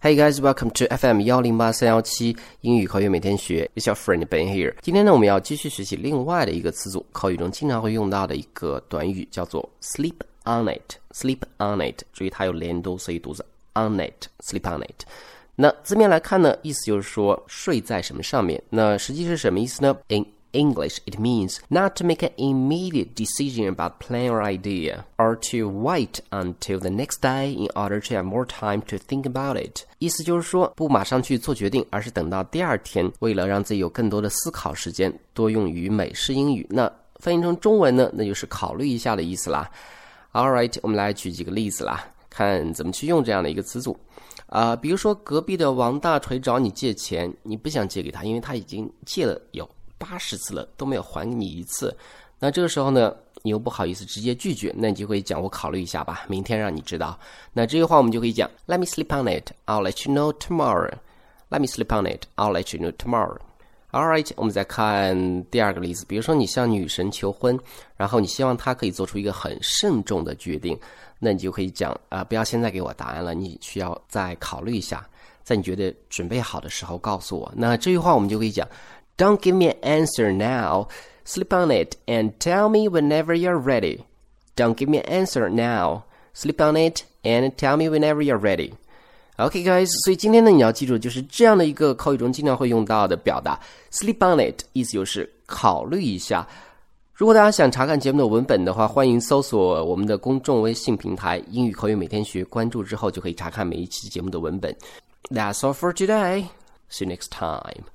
Hey guys, welcome to FM 幺零八三幺七英语口语每天学。It's your friend Ben here。今天呢，我们要继续学习另外的一个词组，口语中经常会用到的一个短语，叫做 sleep on it。sleep on it，注意它有连读，所以读作 on it。sleep on it。那字面来看呢，意思就是说睡在什么上面。那实际是什么意思呢？In English, it means not to make an immediate decision about plan or idea, or to wait until the next day in order to have more time to think about it. 意思就是说，不马上去做决定，而是等到第二天，为了让自己有更多的思考时间，多用于美式英语。那翻译成中文呢，那就是考虑一下的意思啦。All right，我们来举几个例子啦，看怎么去用这样的一个词组。啊、比如说隔壁的王大锤找你借钱，你不想借给他，因为他已经借了有八十次了，都没有还给你一次。那这个时候呢，你又不好意思直接拒绝，那你就会讲我考虑一下吧，明天让你知道。那这句话我们就可以讲，Let me sleep on it, I'll let you know tomorrow. Let me sleep on it, I'll let you know tomorrow. All right，我们再看第二个例子，比如说你向女神求婚，然后你希望她可以做出一个很慎重的决定，那你就可以讲啊、不要现在给我答案了，你需要再考虑一下，在你觉得准备好的时候告诉我。那这句话我们就可以讲 ，Don't give me an answer now, sleep on it and tell me whenever you're ready. Don't give me an answer now, sleep on it and tell me whenever you're ready. OK, guys，所以今天呢，你要记住就是这样的一个口语中经常会用到的表达，sleep on it，意思就是考虑一下。如果大家想查看节目的文本的话，欢迎搜索我们的公众微信平台“英语口语每天学”，关注之后就可以查看每一期节目的文本。That's all for today. See you next time.